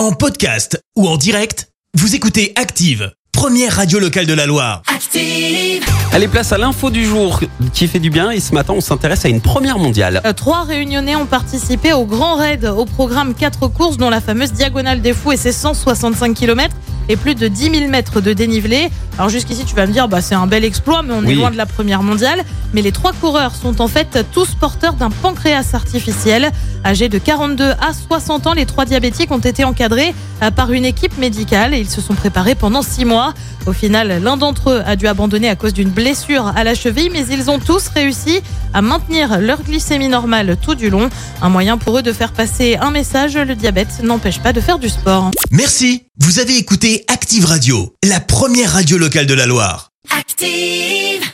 En podcast ou en direct, vous écoutez Active, première radio locale de la Loire. Active. Allez, place à l'info du jour qui fait du bien. Et ce matin, on s'intéresse à une première mondiale. Euh, Trois réunionnais ont participé au Grand Raid, au programme 4 courses, dont la fameuse Diagonale des Fous et ses 165 km et plus de 10 000 mètres de dénivelé. Alors jusqu'ici, tu vas me dire, bah, c'est un bel exploit, mais on Oui. est loin de la première mondiale. Mais les trois coureurs sont en fait tous porteurs d'un pancréas artificiel. Âgés de 42 à 60 ans, les trois diabétiques ont été encadrés euh, par une équipe médicale et ils se sont préparés pendant six mois. Au final, l'un d'entre eux a dû abandonner à cause d'une blessure à la cheville, mais ils ont tous réussi à maintenir leur glycémie normale tout du long. Un moyen pour eux de faire passer un message, le diabète n'empêche pas de faire du sport. Merci, vous avez écouté Active Radio, la première radio locale de la Loire. Active.